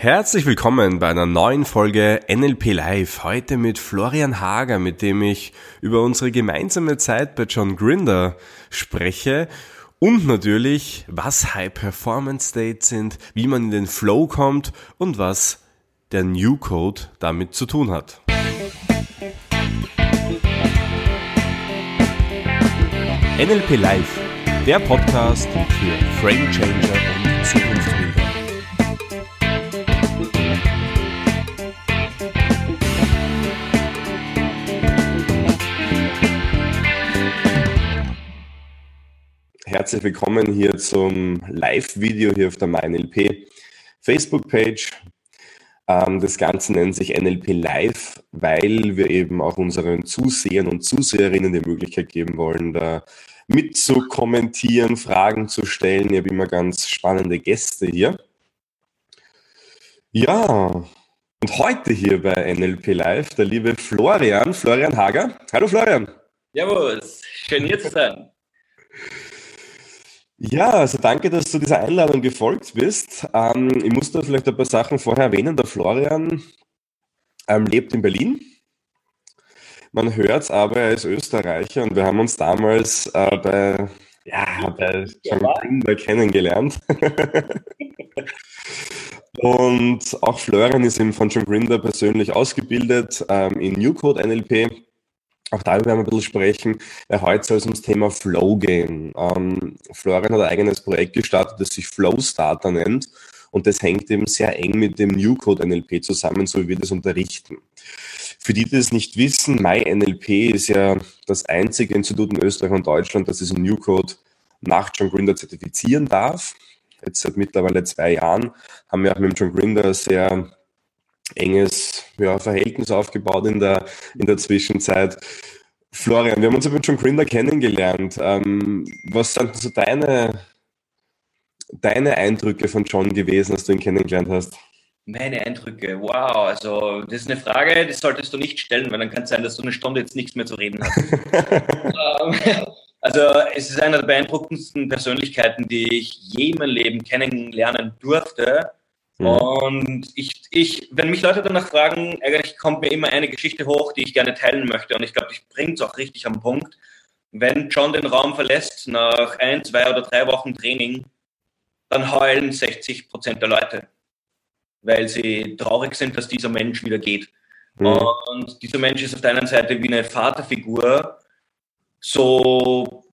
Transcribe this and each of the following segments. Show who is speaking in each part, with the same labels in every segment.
Speaker 1: Herzlich willkommen bei einer neuen Folge NLP Live. Heute mit Florian Hager, mit dem ich über unsere gemeinsame Zeit bei John Grinder spreche und natürlich, was High Performance States sind, wie man in den Flow kommt und was der New Code damit zu tun hat. NLP Live, der Podcast für Frame Changer und Zukunftsbilder. Herzlich willkommen hier zum Live-Video hier auf der MyNLP Facebook-Page. Ähm, das Ganze nennt sich NLP Live, weil wir eben auch unseren Zusehern und Zuseherinnen die Möglichkeit geben wollen, da mitzukommentieren, Fragen zu stellen. Ich habe immer ganz spannende Gäste hier. Ja, und heute hier bei NLP Live der liebe Florian, Florian Hager. Hallo Florian.
Speaker 2: Jawohl, schön hier zu sein.
Speaker 1: Ja, also danke, dass du dieser Einladung gefolgt bist. Ähm, ich muss da vielleicht ein paar Sachen vorher erwähnen. Der Florian ähm, lebt in Berlin. Man hört es aber, er ist Österreicher und wir haben uns damals äh, bei, ja, bei John Grinder kennengelernt. und auch Florian ist eben von John Grinder persönlich ausgebildet ähm, in New Code NLP. Auch darüber werden wir ein bisschen sprechen. Ja, heute soll es ums Thema Flow gehen. Ähm, Florian hat ein eigenes Projekt gestartet, das sich Flow Starter nennt. Und das hängt eben sehr eng mit dem New Code NLP zusammen, so wie wir das unterrichten. Für die, die das nicht wissen, MyNLP ist ja das einzige Institut in Österreich und Deutschland, das diesen New Code nach John Grinder zertifizieren darf. Jetzt seit mittlerweile zwei Jahren haben wir auch mit John Grinder sehr enges ja, Verhältnis aufgebaut in der, in der Zwischenzeit. Florian, wir haben uns aber John Grinder kennengelernt. Ähm, was sind so deine, deine Eindrücke von John gewesen, als du ihn kennengelernt hast?
Speaker 2: Meine Eindrücke, wow, also das ist eine Frage, die solltest du nicht stellen, weil dann kann es sein, dass du eine Stunde jetzt nichts mehr zu reden hast. Ähm, also es ist einer der beeindruckendsten Persönlichkeiten, die ich je in meinem Leben kennenlernen durfte. Mhm. Und ich, ich, wenn mich Leute danach fragen, eigentlich kommt mir immer eine Geschichte hoch, die ich gerne teilen möchte. Und ich glaube, ich bringe es auch richtig am Punkt. Wenn John den Raum verlässt nach ein, zwei oder drei Wochen Training, dann heulen 60 Prozent der Leute, weil sie traurig sind, dass dieser Mensch wieder geht. Mhm. Und dieser Mensch ist auf der einen Seite wie eine Vaterfigur, so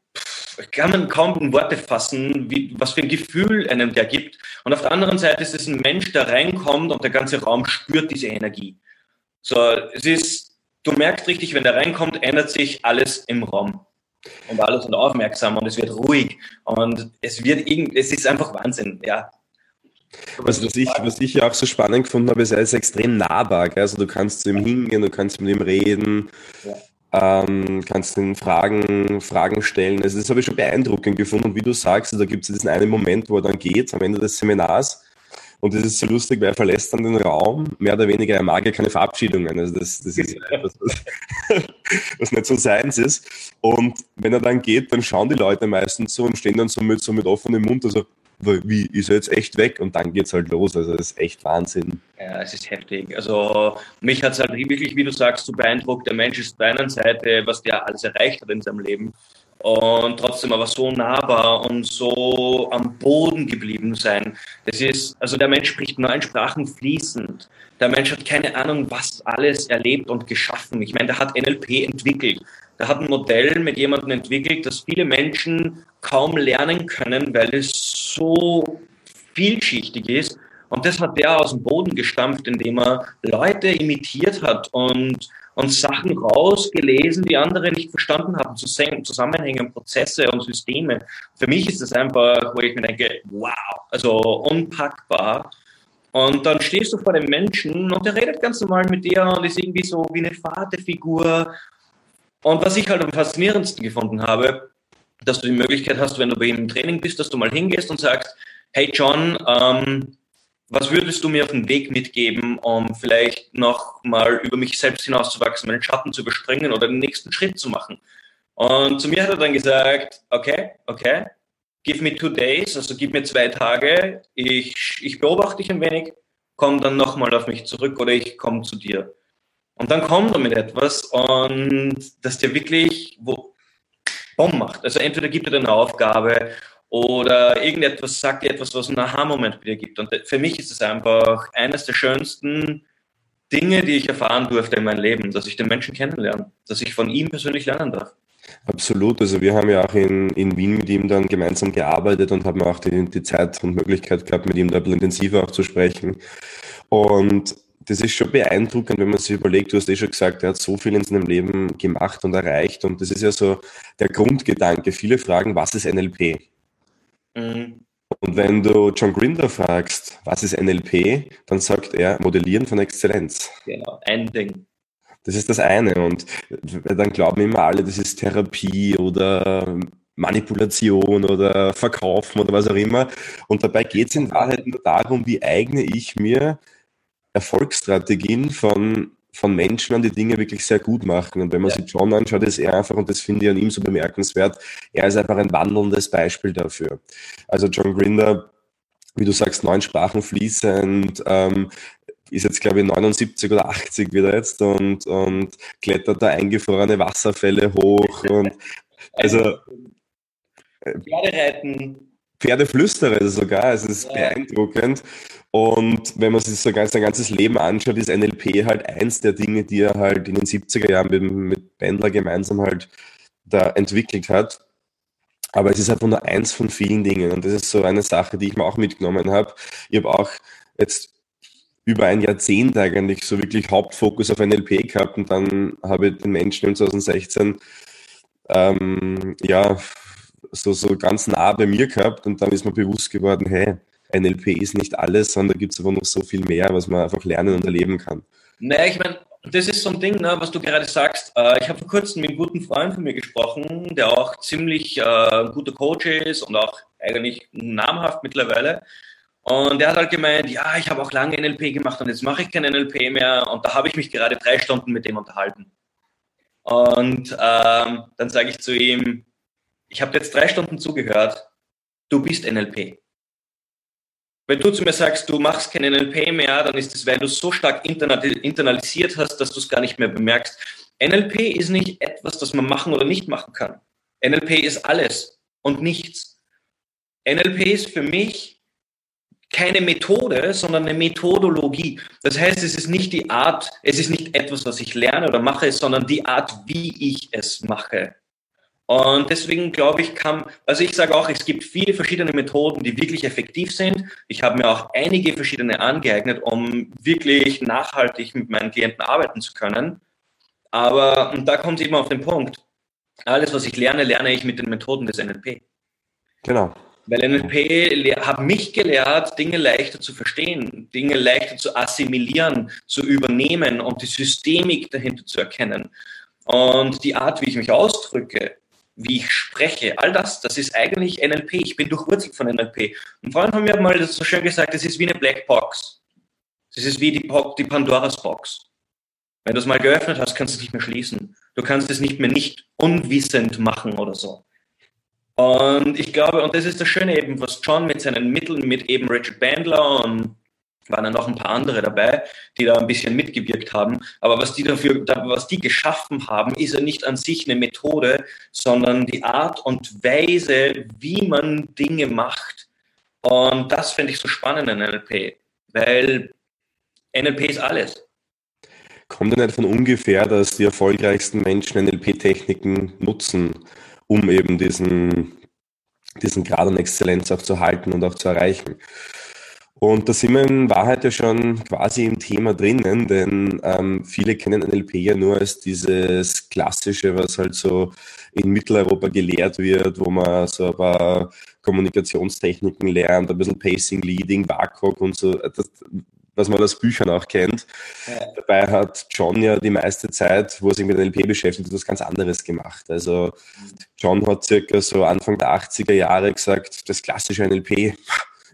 Speaker 2: kann man kaum in Worte fassen, wie, was für ein Gefühl einem der gibt. Und auf der anderen Seite ist es ein Mensch, der reinkommt und der ganze Raum spürt diese Energie. So, es ist, du merkst richtig, wenn der reinkommt, ändert sich alles im Raum. Und alles sind aufmerksam und es wird ruhig. Und es wird irgend, es ist einfach Wahnsinn, ja.
Speaker 1: Also was ich, was ich ja auch so spannend gefunden habe, ist, er ist extrem nahbar. Gell? Also du kannst zu ihm hingehen, du kannst mit ihm reden. Ja ähm, kannst den Fragen, Fragen stellen. Also das habe ich schon beeindruckend gefunden. Und wie du sagst, also da gibt es diesen einen Moment, wo er dann geht, am Ende des Seminars. Und das ist so lustig, weil er verlässt dann den Raum, mehr oder weniger, er mag ja keine Verabschiedungen. Also das, das ist etwas, was, was nicht so seins ist. Und wenn er dann geht, dann schauen die Leute meistens so und stehen dann so mit, so mit offenem Mund, also wie ist er jetzt echt weg und dann geht es halt los. Also das ist echt Wahnsinn.
Speaker 2: Ja, es ist heftig. Also mich hat es halt wirklich, wie du sagst, so beeindruckt. Der Mensch ist auf der einen Seite, was der alles erreicht hat in seinem Leben und trotzdem aber so nahbar und so am Boden geblieben sein. Das ist, also der Mensch spricht neun Sprachen fließend. Der Mensch hat keine Ahnung, was alles erlebt und geschaffen. Ich meine, der hat NLP entwickelt. Der hat ein Modell mit jemandem entwickelt, das viele Menschen kaum lernen können, weil es so vielschichtig ist. Und das hat der aus dem Boden gestampft, indem er Leute imitiert hat und, und Sachen rausgelesen, die andere nicht verstanden haben, Zusammenhänge, Prozesse und Systeme. Für mich ist das einfach, wo ich mir denke, wow, also unpackbar. Und dann stehst du vor dem Menschen und der redet ganz normal mit dir und ist irgendwie so wie eine Vaterfigur. Und was ich halt am faszinierendsten gefunden habe, dass du die Möglichkeit hast, wenn du bei ihm im Training bist, dass du mal hingehst und sagst, hey John, ähm, was würdest du mir auf den Weg mitgeben, um vielleicht noch mal über mich selbst hinauszuwachsen, meinen Schatten zu überspringen oder den nächsten Schritt zu machen? Und zu mir hat er dann gesagt, okay, okay, give me two days, also gib mir zwei Tage, ich, ich beobachte dich ein wenig komm dann nochmal auf mich zurück oder ich komme zu dir. Und dann kommt er mit etwas und das dir wirklich wo Bumm macht. Also entweder gibt er dir eine Aufgabe oder irgendetwas sagt dir etwas, was einen Aha-Moment bei dir gibt. Und für mich ist es einfach eines der schönsten Dinge, die ich erfahren durfte in meinem Leben, dass ich den Menschen kennenlerne, dass ich von ihm persönlich lernen darf.
Speaker 1: Absolut. Also wir haben ja auch in, in Wien mit ihm dann gemeinsam gearbeitet und haben auch die, die Zeit und Möglichkeit gehabt, mit ihm da ein bisschen intensiver auch zu sprechen. Und das ist schon beeindruckend, wenn man sich überlegt, du hast eh schon gesagt, er hat so viel in seinem Leben gemacht und erreicht. Und das ist ja so der Grundgedanke. Viele fragen, was ist NLP? Mhm. Und wenn du John Grinder fragst, was ist NLP, dann sagt er Modellieren von Exzellenz.
Speaker 2: Genau, ein Ding.
Speaker 1: Das ist das eine. Und dann glauben immer alle, das ist Therapie oder Manipulation oder Verkaufen oder was auch immer. Und dabei geht es in Wahrheit nur darum, wie eigne ich mir Erfolgsstrategien von, von Menschen an, die Dinge wirklich sehr gut machen. Und wenn man ja. sich John anschaut, ist er einfach, und das finde ich an ihm so bemerkenswert, er ist einfach ein wandelndes Beispiel dafür. Also John Grinder, wie du sagst, neun Sprachen fließend, ähm, ist jetzt, glaube ich, 79 oder 80 wieder jetzt und, und klettert da eingefrorene Wasserfälle hoch und also Pferdereiten. Pferdeflüsterer sogar, es ist ja. beeindruckend. Und wenn man sich so ganz, sein ganzes Leben anschaut, ist NLP halt eins der Dinge, die er halt in den 70er Jahren mit, mit Bendler gemeinsam halt da entwickelt hat. Aber es ist einfach nur eins von vielen Dingen. Und das ist so eine Sache, die ich mir auch mitgenommen habe. Ich habe auch jetzt über ein Jahrzehnt eigentlich so wirklich Hauptfokus auf NLP gehabt und dann habe ich den Menschen in 2016 ähm, ja so, so ganz nah bei mir gehabt und dann ist mir bewusst geworden, hey, NLP ist nicht alles, sondern gibt es aber noch so viel mehr, was man einfach lernen und erleben kann.
Speaker 2: Naja, ich meine, das ist so ein Ding, ne, was du gerade sagst. Äh, ich habe vor kurzem mit einem guten Freund von mir gesprochen, der auch ziemlich äh, guter Coach ist und auch eigentlich namhaft mittlerweile. Und der hat halt gemeint, ja, ich habe auch lange NLP gemacht und jetzt mache ich kein NLP mehr. Und da habe ich mich gerade drei Stunden mit dem unterhalten. Und ähm, dann sage ich zu ihm, ich habe jetzt drei Stunden zugehört, du bist NLP. Wenn du zu mir sagst, du machst kein NLP mehr, dann ist es, weil du es so stark internalisiert hast, dass du es gar nicht mehr bemerkst. NLP ist nicht etwas, das man machen oder nicht machen kann. NLP ist alles und nichts. NLP ist für mich keine Methode, sondern eine Methodologie. Das heißt, es ist nicht die Art, es ist nicht etwas, was ich lerne oder mache, sondern die Art, wie ich es mache. Und deswegen glaube ich, kann, also ich sage auch, es gibt viele verschiedene Methoden, die wirklich effektiv sind. Ich habe mir auch einige verschiedene angeeignet, um wirklich nachhaltig mit meinen Klienten arbeiten zu können. Aber und da kommt es eben auf den Punkt. Alles, was ich lerne, lerne ich mit den Methoden des NLP.
Speaker 1: Genau.
Speaker 2: Weil NLP hat mich gelehrt, Dinge leichter zu verstehen, Dinge leichter zu assimilieren, zu übernehmen und die Systemik dahinter zu erkennen. Und die Art, wie ich mich ausdrücke, wie ich spreche, all das, das ist eigentlich NLP. Ich bin durchwurzelt von NLP. Und vor allem haben wir mal das so schön gesagt, es ist wie eine Black Box. Es ist wie die, die Pandoras Box. Wenn du es mal geöffnet hast, kannst du es nicht mehr schließen. Du kannst es nicht mehr nicht unwissend machen oder so. Und ich glaube, und das ist das Schöne eben, was John mit seinen Mitteln, mit eben Richard Bandler und waren dann noch ein paar andere dabei, die da ein bisschen mitgewirkt haben. Aber was die dafür, was die geschaffen haben, ist ja nicht an sich eine Methode, sondern die Art und Weise, wie man Dinge macht. Und das finde ich so spannend in NLP, weil NLP ist alles.
Speaker 1: Kommt ja nicht von ungefähr, dass die erfolgreichsten Menschen NLP-Techniken nutzen, um eben diesen, diesen Grad an Exzellenz auch zu halten und auch zu erreichen. Und da sind wir in Wahrheit ja schon quasi im Thema drinnen, denn ähm, viele kennen NLP ja nur als dieses Klassische, was halt so in Mitteleuropa gelehrt wird, wo man so ein paar Kommunikationstechniken lernt, ein bisschen Pacing, Leading, WACOG und so, das, was man aus Büchern auch kennt. Ja. Dabei hat John ja die meiste Zeit, wo er sich mit NLP beschäftigt, etwas ganz anderes gemacht. Also John hat circa so Anfang der 80er Jahre gesagt, das klassische NLP,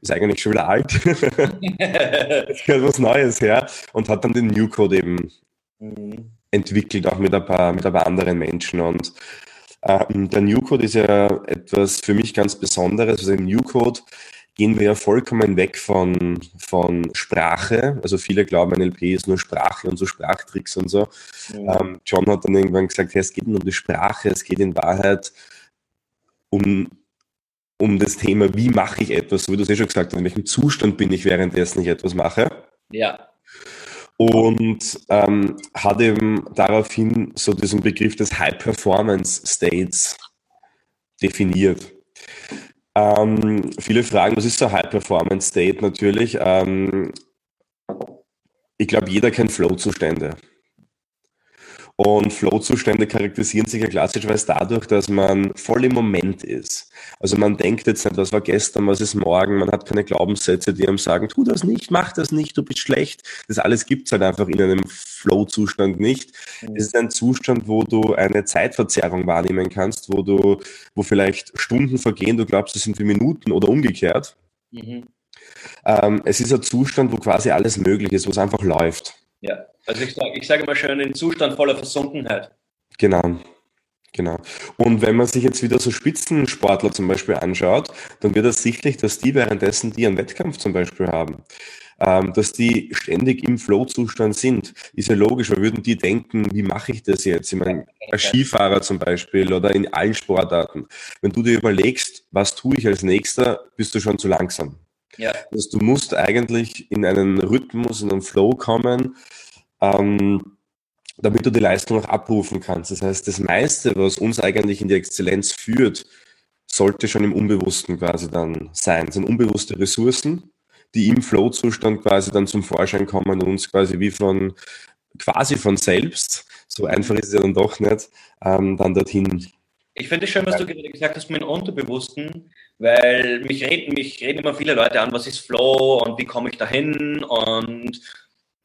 Speaker 1: ist eigentlich schon wieder alt. Jetzt gehört was Neues her und hat dann den New Code eben mhm. entwickelt, auch mit ein, paar, mit ein paar anderen Menschen. Und ähm, der New Code ist ja etwas für mich ganz Besonderes. Also im New Code gehen wir ja vollkommen weg von, von Sprache. Also viele glauben, NLP ist nur Sprache und so Sprachtricks und so. Mhm. Ähm, John hat dann irgendwann gesagt, hey, es geht nicht um die Sprache, es geht in Wahrheit um, um das Thema, wie mache ich etwas, so wie du es eh schon gesagt hast, in welchem Zustand bin ich, währenddessen ich etwas mache.
Speaker 2: Ja.
Speaker 1: Und ähm, hat eben daraufhin so diesen Begriff des High Performance States definiert. Ähm, viele fragen, was ist so High Performance State natürlich? Ähm, ich glaube, jeder kennt Flow-Zustände. Und Flow-Zustände charakterisieren sich ja klassischerweise dadurch, dass man voll im Moment ist. Also man denkt jetzt nicht, was war gestern, was ist morgen, man hat keine Glaubenssätze, die einem sagen, tu das nicht, mach das nicht, du bist schlecht. Das alles gibt es halt einfach in einem Flow-Zustand nicht. Mhm. Es ist ein Zustand, wo du eine Zeitverzerrung wahrnehmen kannst, wo du, wo vielleicht Stunden vergehen, du glaubst, es sind wie Minuten oder umgekehrt. Mhm. Ähm, es ist ein Zustand, wo quasi alles möglich ist, wo es einfach läuft.
Speaker 2: Ja, also ich sage ich sag immer schön, in Zustand voller Versunkenheit.
Speaker 1: Genau. Genau. Und wenn man sich jetzt wieder so Spitzensportler zum Beispiel anschaut, dann wird ersichtlich, dass die währenddessen, die einen Wettkampf zum Beispiel haben, ähm, dass die ständig im Flow-Zustand sind. Ist ja logisch, weil würden die denken, wie mache ich das jetzt? Ich meine, als Skifahrer zum Beispiel oder in allen Sportarten. Wenn du dir überlegst, was tue ich als nächster, bist du schon zu langsam. Ja. Also du musst eigentlich in einen Rhythmus, in einen Flow kommen, ähm, damit du die Leistung auch abrufen kannst. Das heißt, das meiste, was uns eigentlich in die Exzellenz führt, sollte schon im Unbewussten quasi dann sein. Das sind unbewusste Ressourcen, die im Flow-Zustand quasi dann zum Vorschein kommen und uns quasi wie von, quasi von selbst, so einfach ist es ja dann doch nicht, ähm, dann dorthin
Speaker 2: ich finde es schön, was du gerade gesagt hast mit dem Unterbewussten, weil mich reden, mich reden immer viele Leute an, was ist Flow und wie komme ich dahin und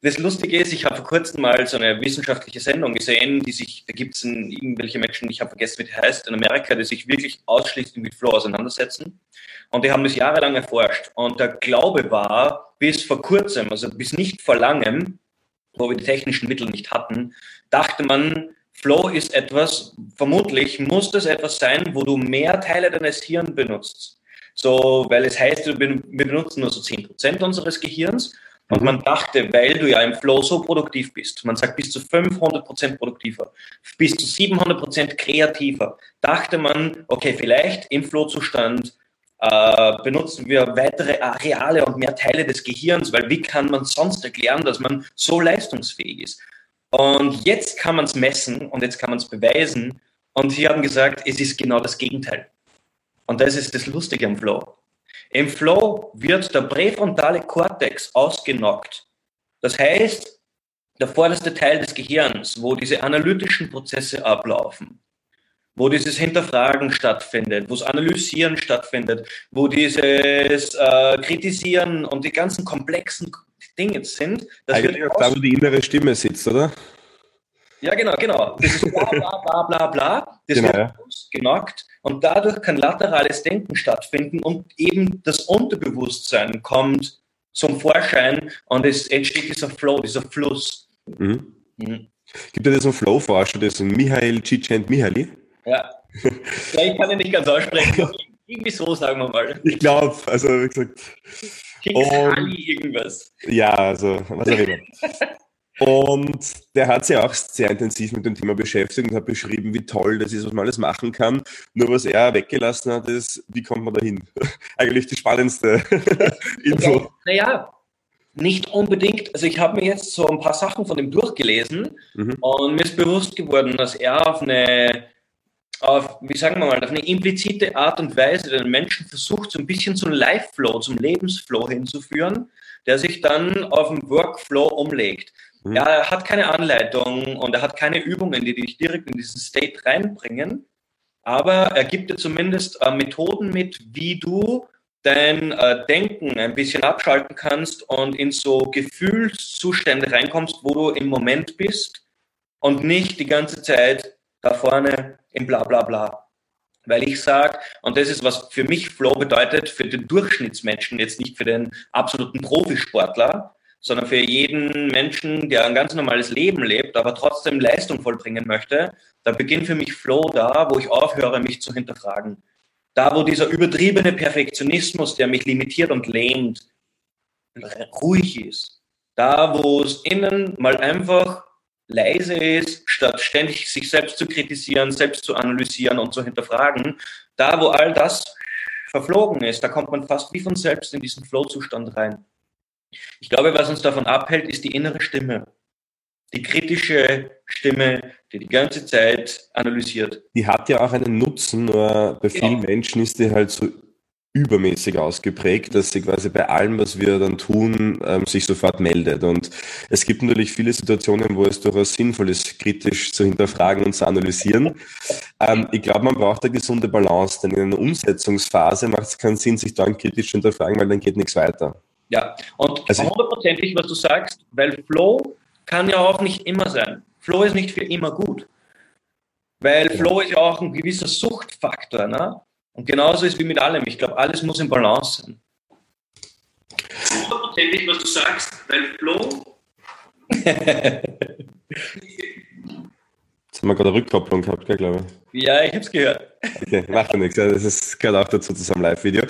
Speaker 2: das Lustige ist, ich habe vor kurzem mal so eine wissenschaftliche Sendung gesehen, die sich, da gibt es irgendwelche Menschen, ich habe vergessen, wie die heißt, in Amerika, die sich wirklich ausschließlich mit Flow auseinandersetzen. Und die haben das jahrelang erforscht. Und der Glaube war, bis vor kurzem, also bis nicht vor langem, wo wir die technischen Mittel nicht hatten, dachte man, Flow ist etwas, vermutlich muss das etwas sein, wo du mehr Teile deines Hirns benutzt. So, weil es heißt, wir benutzen nur so 10% unseres Gehirns. Und man dachte, weil du ja im Flow so produktiv bist, man sagt bis zu 500% produktiver, bis zu 700% kreativer, dachte man, okay, vielleicht im Flow-Zustand äh, benutzen wir weitere Areale und mehr Teile des Gehirns, weil wie kann man sonst erklären, dass man so leistungsfähig ist? Und jetzt kann man es messen und jetzt kann man es beweisen. Und sie haben gesagt, es ist genau das Gegenteil. Und das ist das Lustige am Flow. Im Flow wird der präfrontale Kortex ausgenockt. Das heißt, der vorderste Teil des Gehirns, wo diese analytischen Prozesse ablaufen, wo dieses Hinterfragen stattfindet, wo das Analysieren stattfindet, wo dieses äh, Kritisieren und die ganzen komplexen Dinge sind.
Speaker 1: Das Eigentlich auch da, wo die innere Stimme sitzt, oder?
Speaker 2: Ja, genau, genau. Das ist bla bla bla bla bla. Das genau, wird ja. genockt und dadurch kann laterales Denken stattfinden und eben das Unterbewusstsein kommt zum Vorschein und es entsteht dieser Flow, dieser Fluss.
Speaker 1: Mhm. Mhm. Gibt es einen Flow-Forscher, ist Michael Csikszentmihalyi?
Speaker 2: Ja. ja, ich kann ihn nicht ganz aussprechen. Irgendwie so, sagen wir mal.
Speaker 1: Ich glaube, also wie gesagt.
Speaker 2: Csikszentmihalyi irgendwas.
Speaker 1: Ja, also was auch immer. Und der hat sich auch sehr intensiv mit dem Thema beschäftigt und hat beschrieben, wie toll das ist, was man alles machen kann. Nur was er weggelassen hat, ist, wie kommt man dahin? Eigentlich die spannendste Info.
Speaker 2: Naja, nicht unbedingt. Also ich habe mir jetzt so ein paar Sachen von ihm durchgelesen mhm. und mir ist bewusst geworden, dass er auf eine, auf, wie sagen wir mal, auf eine implizite Art und Weise den Menschen versucht, so ein bisschen zum Life-Flow, zum Lebensflow hinzuführen, der sich dann auf den Workflow umlegt. Mhm. Ja, er hat keine Anleitung und er hat keine Übungen, die dich direkt in diesen State reinbringen. Aber er gibt dir zumindest äh, Methoden mit, wie du dein äh, Denken ein bisschen abschalten kannst und in so Gefühlszustände reinkommst, wo du im Moment bist und nicht die ganze Zeit da vorne im Blablabla. Bla, bla. Weil ich sage, und das ist, was für mich Flow bedeutet, für den Durchschnittsmenschen, jetzt nicht für den absoluten Profisportler, sondern für jeden Menschen, der ein ganz normales Leben lebt, aber trotzdem Leistung vollbringen möchte, da beginnt für mich Flow da, wo ich aufhöre, mich zu hinterfragen. Da, wo dieser übertriebene Perfektionismus, der mich limitiert und lähmt, ruhig ist. Da, wo es innen mal einfach leise ist, statt ständig sich selbst zu kritisieren, selbst zu analysieren und zu hinterfragen. Da, wo all das verflogen ist, da kommt man fast wie von selbst in diesen Flow-Zustand rein. Ich glaube, was uns davon abhält, ist die innere Stimme. Die kritische Stimme, die die ganze Zeit analysiert.
Speaker 1: Die hat ja auch einen Nutzen, nur bei vielen ja. Menschen ist die halt so übermäßig ausgeprägt, dass sie quasi bei allem, was wir dann tun, ähm, sich sofort meldet. Und es gibt natürlich viele Situationen, wo es durchaus sinnvoll ist, kritisch zu hinterfragen und zu analysieren. Ähm, ich glaube, man braucht eine gesunde Balance, denn in einer Umsetzungsphase macht es keinen Sinn, sich dann kritisch zu hinterfragen, weil dann geht nichts weiter.
Speaker 2: Ja, und also hundertprozentig, was du sagst, weil Flow kann ja auch nicht immer sein. Flow ist nicht für immer gut. Weil Flow ist ja auch ein gewisser Suchtfaktor. Ne? Und genauso ist wie mit allem. Ich glaube, alles muss in Balance sein. Hundertprozentig, was du sagst, weil Flow.
Speaker 1: Haben wir gerade eine Rückkopplung gehabt, glaube
Speaker 2: ich. Ja, ich habe es gehört.
Speaker 1: Okay, macht ja nichts. Das ist, gehört auch dazu zu unserem Live-Video.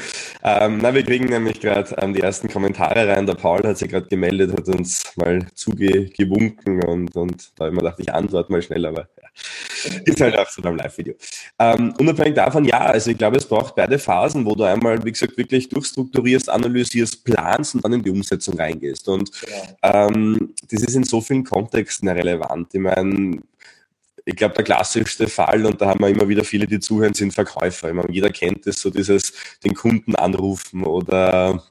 Speaker 1: Ähm, na, wir kriegen nämlich gerade ähm, die ersten Kommentare rein. Der Paul hat sich gerade gemeldet, hat uns mal zugewunken und, und da habe ich mir gedacht, ich antworte mal schnell, aber ja. ist halt auch so beim Live-Video. Ähm, unabhängig davon, ja, also ich glaube, es braucht beide Phasen, wo du einmal, wie gesagt, wirklich durchstrukturierst, analysierst, planst und dann in die Umsetzung reingehst. Und ja. ähm, das ist in so vielen Kontexten relevant. Ich meine, ich glaube, der klassischste Fall, und da haben wir immer wieder viele, die zuhören, sind Verkäufer. Ich meine, jeder kennt es, so dieses den Kunden anrufen oder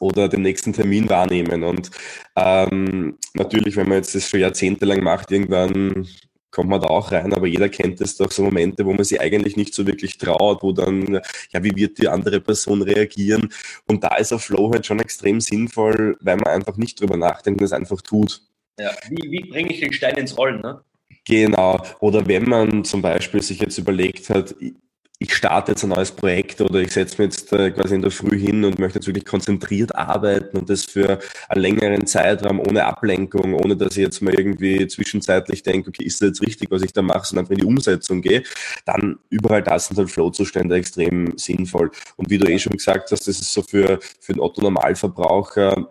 Speaker 1: oder den nächsten Termin wahrnehmen. Und ähm, natürlich, wenn man jetzt das schon jahrzehntelang macht, irgendwann kommt man da auch rein, aber jeder kennt es doch so Momente, wo man sich eigentlich nicht so wirklich traut, wo dann, ja, wie wird die andere Person reagieren? Und da ist ein Flow halt schon extrem sinnvoll, weil man einfach nicht drüber nachdenkt und es einfach tut.
Speaker 2: Ja, wie, wie bringe ich den Stein ins Rollen, ne?
Speaker 1: Genau. Oder wenn man zum Beispiel sich jetzt überlegt hat, ich starte jetzt ein neues Projekt oder ich setze mich jetzt äh, quasi in der Früh hin und möchte jetzt wirklich konzentriert arbeiten und das für einen längeren Zeitraum ohne Ablenkung, ohne dass ich jetzt mal irgendwie zwischenzeitlich denke, okay, ist das jetzt richtig, was ich da mache, sondern einfach in die Umsetzung gehe, dann überall das sind halt Flow-Zustände extrem sinnvoll. Und wie du eh schon gesagt hast, das ist so für, für den Otto-Normalverbraucher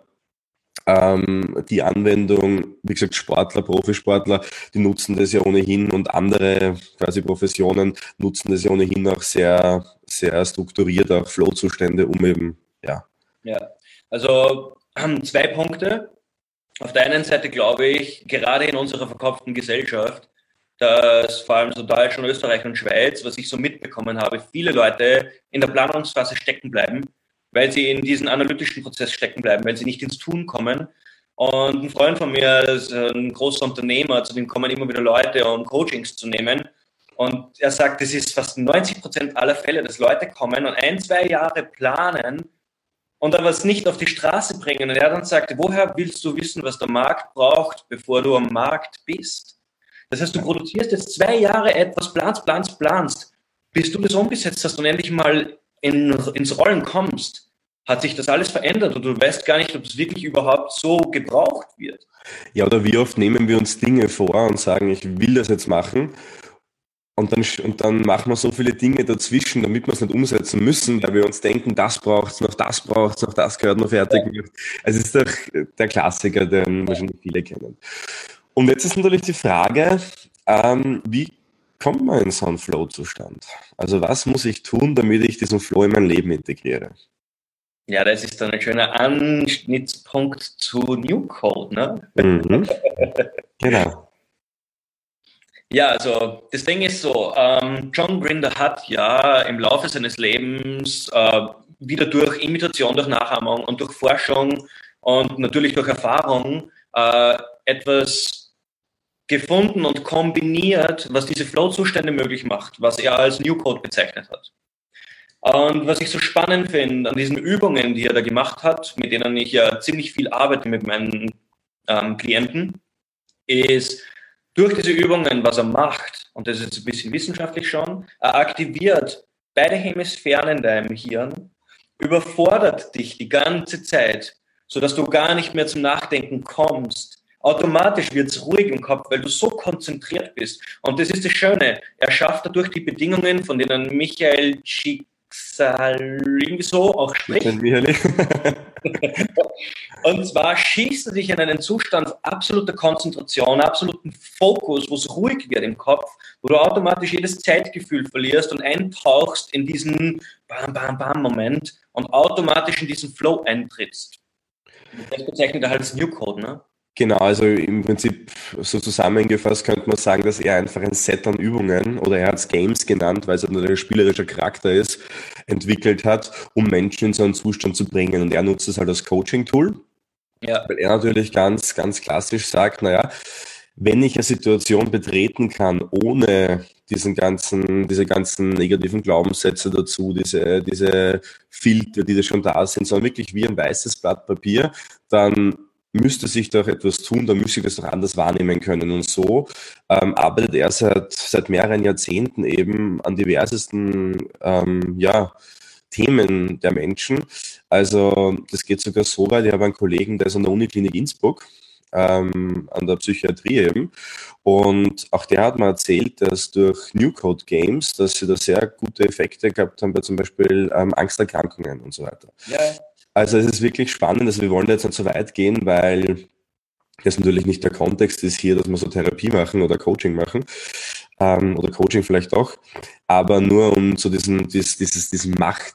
Speaker 1: ähm, die Anwendung, wie gesagt, Sportler, Profisportler, die nutzen das ja ohnehin und andere quasi Professionen nutzen das ja ohnehin auch sehr, sehr strukturiert, auch Flow-Zustände, um eben, ja.
Speaker 2: Ja, also zwei Punkte. Auf der einen Seite glaube ich, gerade in unserer verkopften Gesellschaft, dass vor allem so Deutschland, Österreich und Schweiz, was ich so mitbekommen habe, viele Leute in der Planungsphase stecken bleiben weil sie in diesen analytischen Prozess stecken bleiben, weil sie nicht ins Tun kommen. Und ein Freund von mir ist ein großer Unternehmer, zu dem kommen immer wieder Leute, um Coachings zu nehmen. Und er sagt, es ist fast 90 Prozent aller Fälle, dass Leute kommen und ein, zwei Jahre planen und dann was nicht auf die Straße bringen. Und er dann sagt, woher willst du wissen, was der Markt braucht, bevor du am Markt bist? Das heißt, du produzierst jetzt zwei Jahre etwas, planst, planst, planst, bis du das umgesetzt hast und endlich mal in, ins Rollen kommst, hat sich das alles verändert und du weißt gar nicht, ob es wirklich überhaupt so gebraucht wird.
Speaker 1: Ja, oder wie oft nehmen wir uns Dinge vor und sagen, ich will das jetzt machen und dann, und dann machen wir so viele Dinge dazwischen, damit wir es nicht umsetzen müssen, weil wir uns denken, das braucht es noch, das braucht es noch, das gehört noch fertig. Ja. Also es ist doch der Klassiker, den wahrscheinlich viele kennen. Und jetzt ist natürlich die Frage, ähm, wie kommt man in so einen Flow-Zustand? Also was muss ich tun, damit ich diesen Flow in mein Leben integriere?
Speaker 2: Ja, das ist dann ein schöner Anschnittspunkt zu New Code, ne? Mhm.
Speaker 1: genau.
Speaker 2: Ja, also das Ding ist so, ähm, John Grinder hat ja im Laufe seines Lebens äh, wieder durch Imitation, durch Nachahmung und durch Forschung und natürlich durch Erfahrung äh, etwas gefunden und kombiniert, was diese Flow-Zustände möglich macht, was er als New Code bezeichnet hat. Und was ich so spannend finde an diesen Übungen, die er da gemacht hat, mit denen ich ja ziemlich viel arbeite mit meinen ähm, Klienten, ist durch diese Übungen, was er macht, und das ist ein bisschen wissenschaftlich schon, er aktiviert beide Hemisphären in deinem Hirn, überfordert dich die ganze Zeit, sodass du gar nicht mehr zum Nachdenken kommst, Automatisch wird es ruhig im Kopf, weil du so konzentriert bist. Und das ist das Schöne. Er schafft dadurch die Bedingungen, von denen Michael Schicksal irgendwie so auch spricht. und zwar schießt er dich in einen Zustand absoluter Konzentration, absoluten Fokus, wo es ruhig wird im Kopf, wo du automatisch jedes Zeitgefühl verlierst und eintauchst in diesen Bam, Bam, Bam-Moment und automatisch in diesen Flow eintrittst. Das bezeichnet er halt als New Code, ne?
Speaker 1: Genau, also im Prinzip so zusammengefasst könnte man sagen, dass er einfach ein Set an Übungen oder er hat es Games genannt, weil es ein spielerischer Charakter ist, entwickelt hat, um Menschen in so einen Zustand zu bringen. Und er nutzt es halt als Coaching-Tool, ja. weil er natürlich ganz, ganz klassisch sagt, naja, wenn ich eine Situation betreten kann, ohne diesen ganzen, diese ganzen negativen Glaubenssätze dazu, diese, diese Filter, die da schon da sind, sondern wirklich wie ein weißes Blatt Papier, dann müsste sich doch etwas tun, da müsste ich das doch anders wahrnehmen können. Und so ähm, arbeitet er seit, seit mehreren Jahrzehnten eben an diversesten ähm, ja, Themen der Menschen. Also das geht sogar so weit, ich habe einen Kollegen, der ist an der Uniklinik Innsbruck, ähm, an der Psychiatrie eben. Und auch der hat mir erzählt, dass durch New Code Games, dass sie da sehr gute Effekte gehabt haben bei zum Beispiel ähm, Angsterkrankungen und so weiter. Ja. Also es ist wirklich spannend. Also wir wollen jetzt nicht so weit gehen, weil das natürlich nicht der Kontext ist hier, dass wir so Therapie machen oder Coaching machen. Ähm, oder Coaching vielleicht auch. Aber nur um so diesen, dieses, dieses, diesen Macht,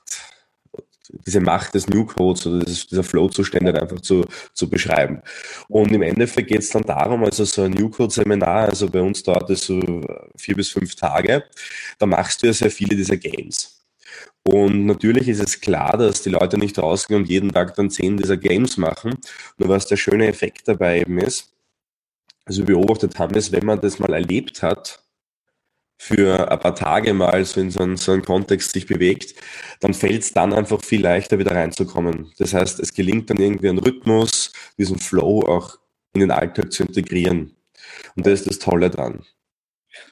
Speaker 1: diese Macht des New Codes oder dieses, dieser Flow-Zustände einfach zu, zu beschreiben. Und im Endeffekt geht es dann darum, also so ein New Code-Seminar, also bei uns dauert es so vier bis fünf Tage, da machst du ja sehr viele dieser Games. Und natürlich ist es klar, dass die Leute nicht rausgehen und jeden Tag dann zehn dieser Games machen. Nur was der schöne Effekt dabei eben ist, also beobachtet haben, ist, wenn man das mal erlebt hat, für ein paar Tage mal so in so einen, so einen Kontext sich bewegt, dann fällt es dann einfach viel leichter wieder reinzukommen. Das heißt, es gelingt dann irgendwie einen Rhythmus, diesen Flow auch in den Alltag zu integrieren. Und das ist das Tolle dran.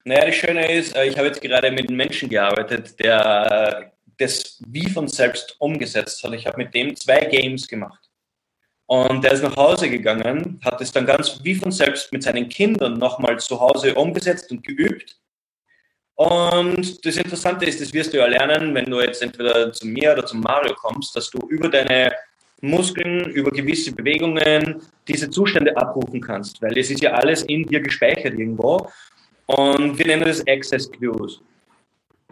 Speaker 2: Naja, das Schöne ist, äh, ich habe jetzt gerade mit einem Menschen gearbeitet, der das wie von selbst umgesetzt hat. Ich habe mit dem zwei Games gemacht. Und der ist nach Hause gegangen, hat es dann ganz wie von selbst mit seinen Kindern nochmal zu Hause umgesetzt und geübt. Und das Interessante ist, das wirst du ja lernen, wenn du jetzt entweder zu mir oder zu Mario kommst, dass du über deine Muskeln, über gewisse Bewegungen diese Zustände abrufen kannst, weil es ist ja alles in dir gespeichert irgendwo. Und wir nennen das Access Clues.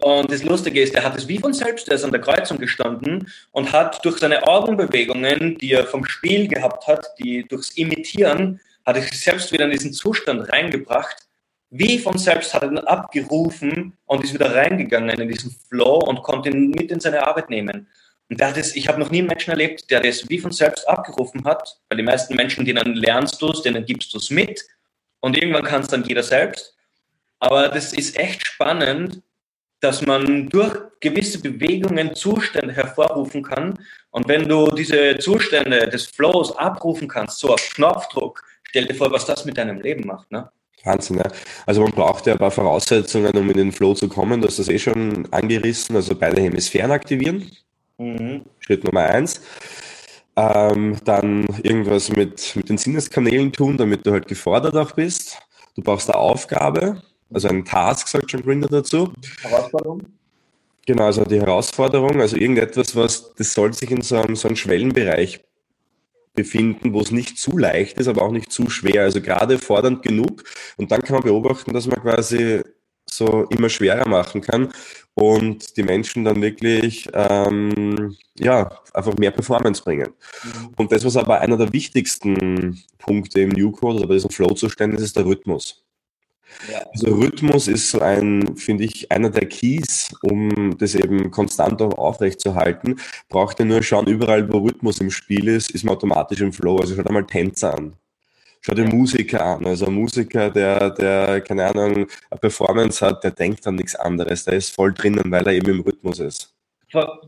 Speaker 2: Und das Lustige ist, er hat es wie von selbst, er ist an der Kreuzung gestanden und hat durch seine Augenbewegungen, die er vom Spiel gehabt hat, die durchs Imitieren, hat er sich selbst wieder in diesen Zustand reingebracht. Wie von selbst hat er dann abgerufen und ist wieder reingegangen in diesen Flow und konnte ihn mit in seine Arbeit nehmen. Und der hat es, ich habe noch nie einen Menschen erlebt, der das wie von selbst abgerufen hat, weil die meisten Menschen, denen lernst du es, denen gibst du es mit und irgendwann kann es dann jeder selbst. Aber das ist echt spannend, dass man durch gewisse Bewegungen Zustände hervorrufen kann. Und wenn du diese Zustände des Flows abrufen kannst, so auf Knopfdruck, stell dir vor, was das mit deinem Leben macht. Ne?
Speaker 1: Wahnsinn, ja. Also man braucht ja ein paar Voraussetzungen, um in den Flow zu kommen. Du hast das eh schon angerissen. Also beide Hemisphären aktivieren. Mhm. Schritt Nummer eins. Ähm, dann irgendwas mit, mit den Sinneskanälen tun, damit du halt gefordert auch bist. Du brauchst eine Aufgabe, also ein Task, sagt schon Grinder dazu. Herausforderung? Genau, also die Herausforderung, also irgendetwas, was, das soll sich in so einem, so einem Schwellenbereich befinden, wo es nicht zu leicht ist, aber auch nicht zu schwer, also gerade fordernd genug. Und dann kann man beobachten, dass man quasi so immer schwerer machen kann und die Menschen dann wirklich ähm, ja, einfach mehr Performance bringen. Mhm. Und das, was aber einer der wichtigsten Punkte im New Code oder bei diesem Flow-Zustand ist, ist der Rhythmus. Ja. Also Rhythmus ist so ein, finde ich, einer der Keys, um das eben konstant auch aufrechtzuerhalten. Braucht ihr nur schauen, überall wo Rhythmus im Spiel ist, ist man automatisch im Flow. Also schaut einmal Tänzer an. Schau dir Musiker an. Also ein Musiker, der, der, keine Ahnung, eine Performance hat, der denkt an nichts anderes. Der ist voll drinnen, weil er eben im Rhythmus ist.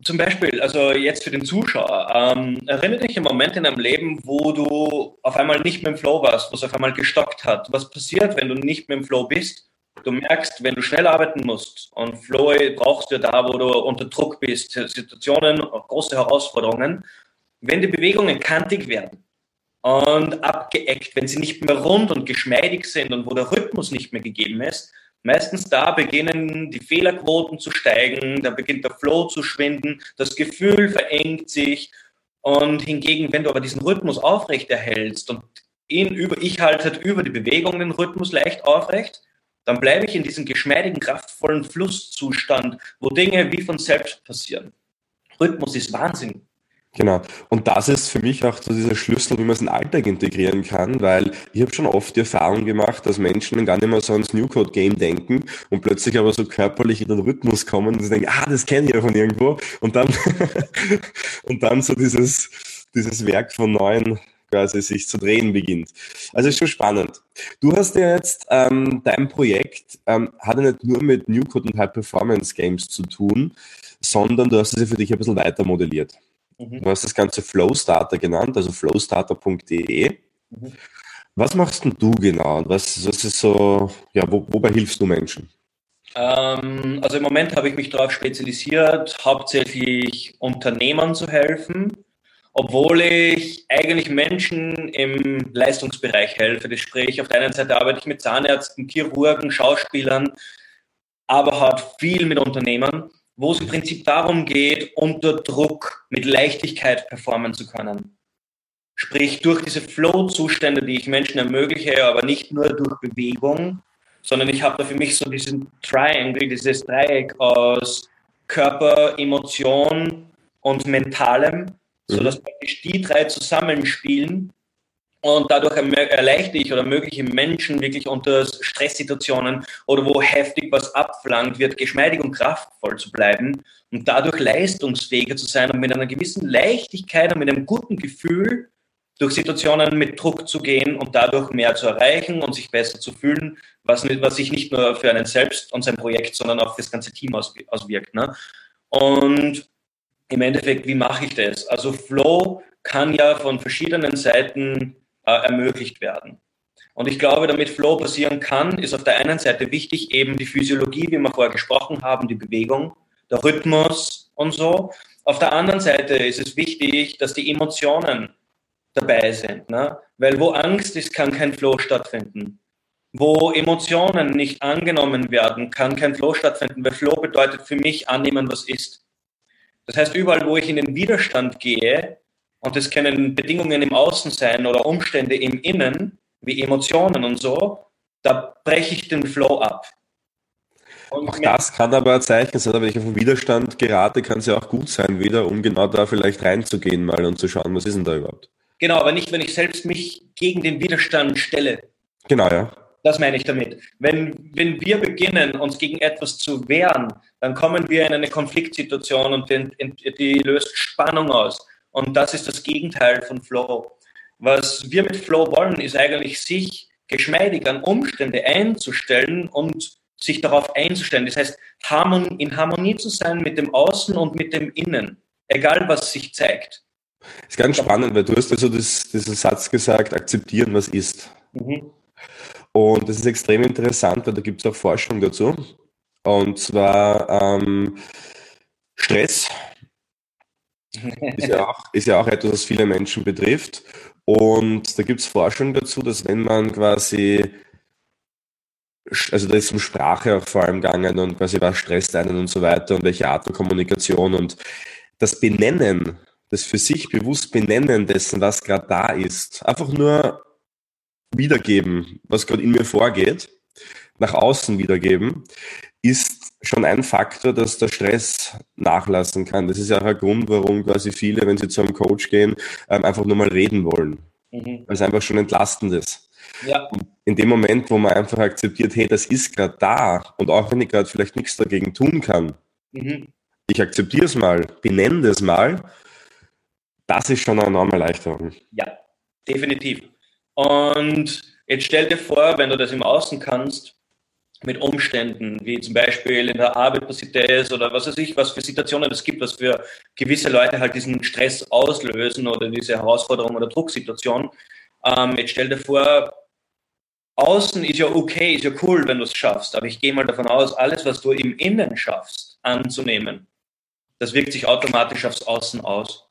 Speaker 2: Zum Beispiel, also jetzt für den Zuschauer, ähm, erinnere dich an Momente in deinem Leben, wo du auf einmal nicht mehr im Flow warst, wo es auf einmal gestockt hat. Was passiert, wenn du nicht mehr im Flow bist? Du merkst, wenn du schnell arbeiten musst und Flow brauchst du da, wo du unter Druck bist, Situationen, große Herausforderungen, wenn die Bewegungen kantig werden, und abgeeckt, wenn sie nicht mehr rund und geschmeidig sind und wo der Rhythmus nicht mehr gegeben ist. Meistens da beginnen die Fehlerquoten zu steigen, da beginnt der Flow zu schwinden, das Gefühl verengt sich und hingegen, wenn du aber diesen Rhythmus aufrecht erhältst und ihn über, ich halte halt über die Bewegung den Rhythmus leicht aufrecht, dann bleibe ich in diesem geschmeidigen, kraftvollen Flusszustand, wo Dinge wie von selbst passieren. Rhythmus ist Wahnsinn.
Speaker 1: Genau. Und das ist für mich auch so dieser Schlüssel, wie man es in den Alltag integrieren kann, weil ich habe schon oft die Erfahrung gemacht, dass Menschen gar nicht mehr so ans New Code Game denken und plötzlich aber so körperlich in den Rhythmus kommen und sie denken, ah, das kenne ich ja von irgendwo. Und dann, und dann so dieses, dieses Werk von neuen quasi sich zu drehen beginnt. Also ist schon spannend. Du hast ja jetzt ähm, dein Projekt ähm, hat ja nicht nur mit New Code und High Performance Games zu tun, sondern du hast es ja für dich ein bisschen weiter modelliert. Mhm. Du hast das Ganze Flowstarter genannt, also flowstarter.de. Mhm. Was machst denn du genau? Und was, was ist so, ja, wo, wobei hilfst du Menschen?
Speaker 2: Ähm, also im Moment habe ich mich darauf spezialisiert, hauptsächlich Unternehmern zu helfen, obwohl ich eigentlich Menschen im Leistungsbereich helfe. Das sprich, auf der einen Seite arbeite ich mit Zahnärzten, Chirurgen, Schauspielern, aber hat viel mit Unternehmern wo es im Prinzip darum geht, unter Druck mit Leichtigkeit performen zu können. Sprich, durch diese Flow-Zustände, die ich Menschen ermögliche, aber nicht nur durch Bewegung, sondern ich habe da für mich so diesen Triangle, dieses Dreieck aus Körper, Emotion und Mentalem, sodass mhm. praktisch die drei zusammenspielen und dadurch erleichtere ich oder ermögliche Menschen wirklich unter Stresssituationen oder wo heftig was abflankt wird, geschmeidig und kraftvoll zu bleiben und dadurch leistungsfähiger zu sein und mit einer gewissen Leichtigkeit und mit einem guten Gefühl durch Situationen mit Druck zu gehen und dadurch mehr zu erreichen und sich besser zu fühlen, was, was sich nicht nur für einen selbst und sein Projekt, sondern auch für das ganze Team auswirkt. Ne? Und im Endeffekt, wie mache ich das? Also Flow kann ja von verschiedenen Seiten äh, ermöglicht werden. Und ich glaube, damit Flow passieren kann, ist auf der einen Seite wichtig eben die Physiologie, wie wir vorher gesprochen haben, die Bewegung, der Rhythmus und so. Auf der anderen Seite ist es wichtig, dass die Emotionen dabei sind. Ne? Weil wo Angst ist, kann kein Flow stattfinden. Wo Emotionen nicht angenommen werden, kann kein Flow stattfinden, weil Flow bedeutet für mich annehmen, was ist. Das heißt, überall, wo ich in den Widerstand gehe, und das können Bedingungen im Außen sein oder Umstände im Innen, wie Emotionen und so, da breche ich den Flow ab.
Speaker 1: Und auch das kann aber ein Zeichen sein, wenn ich auf den Widerstand gerate, kann es ja auch gut sein, wieder, um genau da vielleicht reinzugehen mal und zu schauen, was ist denn da überhaupt.
Speaker 2: Genau, aber nicht, wenn ich selbst mich gegen den Widerstand stelle.
Speaker 1: Genau, ja.
Speaker 2: Das meine ich damit. Wenn, wenn wir beginnen, uns gegen etwas zu wehren, dann kommen wir in eine Konfliktsituation und die, die löst Spannung aus. Und das ist das Gegenteil von Flow. Was wir mit Flow wollen, ist eigentlich sich geschmeidig an Umstände einzustellen und sich darauf einzustellen. Das heißt, in Harmonie zu sein mit dem Außen und mit dem Innen, egal was sich zeigt.
Speaker 1: Das ist ganz spannend, weil du hast also das, diesen Satz gesagt, akzeptieren, was ist. Mhm. Und das ist extrem interessant, weil da gibt es auch Forschung dazu. Und zwar ähm, Stress ist ja, auch, ist ja auch etwas, was viele Menschen betrifft. Und da gibt es Forschung dazu, dass wenn man quasi, also da ist um Sprache auch vor allem gegangen und quasi was stresst einen und so weiter und welche Art der Kommunikation und das Benennen, das für sich bewusst Benennen dessen, was gerade da ist, einfach nur wiedergeben, was gerade in mir vorgeht, nach außen wiedergeben, ist schon ein Faktor, dass der Stress nachlassen kann. Das ist ja auch ein Grund, warum quasi viele, wenn sie zu einem Coach gehen, ähm, einfach nur mal reden wollen. Mhm. Weil es einfach schon entlastend ist. Ja. In dem Moment, wo man einfach akzeptiert, hey, das ist gerade da und auch wenn ich gerade vielleicht nichts dagegen tun kann, mhm. ich akzeptiere es mal, benenne es mal, das ist schon eine enorme Erleichterung.
Speaker 2: Ja, definitiv. Und jetzt stell dir vor, wenn du das im Außen kannst, mit Umständen, wie zum Beispiel in der Arbeit passiert ist oder was weiß ich, was für Situationen es gibt, was für gewisse Leute halt diesen Stress auslösen oder diese Herausforderung oder Drucksituation. Ähm, jetzt stell dir vor, außen ist ja okay, ist ja cool, wenn du es schaffst, aber ich gehe mal davon aus, alles, was du im Innen schaffst, anzunehmen, das wirkt sich automatisch aufs Außen aus.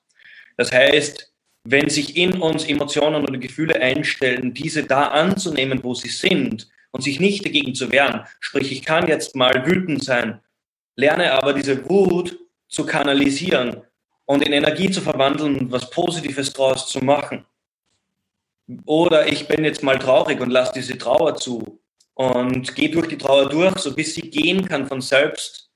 Speaker 2: Das heißt, wenn sich in uns Emotionen oder Gefühle einstellen, diese da anzunehmen, wo sie sind und sich nicht dagegen zu wehren. Sprich, ich kann jetzt mal wütend sein, lerne aber diese Wut zu kanalisieren und in Energie zu verwandeln und was Positives draus zu machen. Oder ich bin jetzt mal traurig und lasse diese Trauer zu und gehe durch die Trauer durch, so bis sie gehen kann von selbst